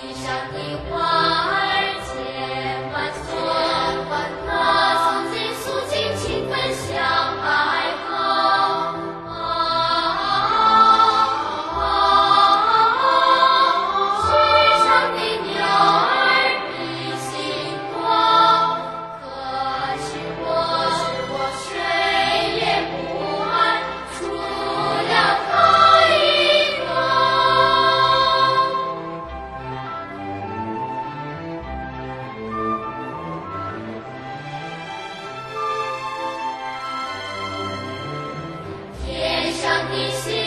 地上的花一心